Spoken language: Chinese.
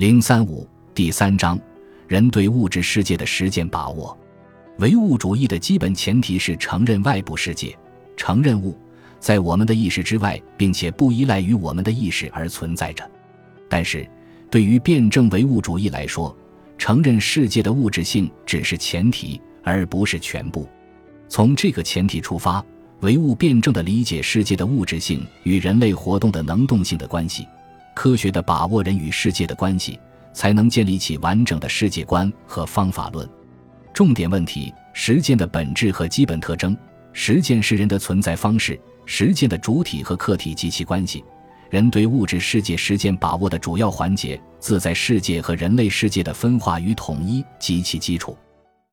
零三五第三章，人对物质世界的实践把握。唯物主义的基本前提是承认外部世界，承认物在我们的意识之外，并且不依赖于我们的意识而存在着。但是，对于辩证唯物主义来说，承认世界的物质性只是前提，而不是全部。从这个前提出发，唯物辩证的理解世界的物质性与人类活动的能动性的关系，科学的把握人与世界的关系，才能建立起完整的世界观和方法论。重点问题：实践的本质和基本特征。实践是人的存在方式，实践的主体和客体及其关系。人对物质世界实践把握的主要环节，自在世界和人类世界的分化与统一及其基础。